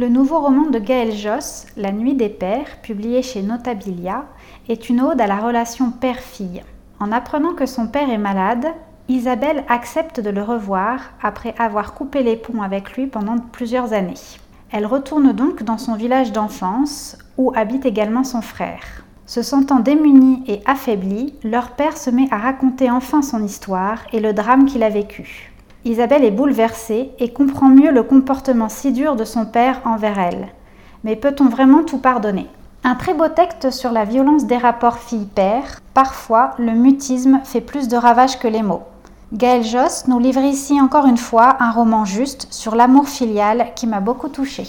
Le nouveau roman de Gaël Josse, La nuit des pères, publié chez Notabilia, est une ode à la relation père-fille. En apprenant que son père est malade, Isabelle accepte de le revoir après avoir coupé les ponts avec lui pendant plusieurs années. Elle retourne donc dans son village d'enfance, où habite également son frère. Se sentant démunie et affaiblie, leur père se met à raconter enfin son histoire et le drame qu'il a vécu. Isabelle est bouleversée et comprend mieux le comportement si dur de son père envers elle. Mais peut-on vraiment tout pardonner? Un très beau texte sur la violence des rapports fille-père. Parfois, le mutisme fait plus de ravages que les mots. Gaël Josse nous livre ici encore une fois un roman juste sur l'amour filial qui m'a beaucoup touchée.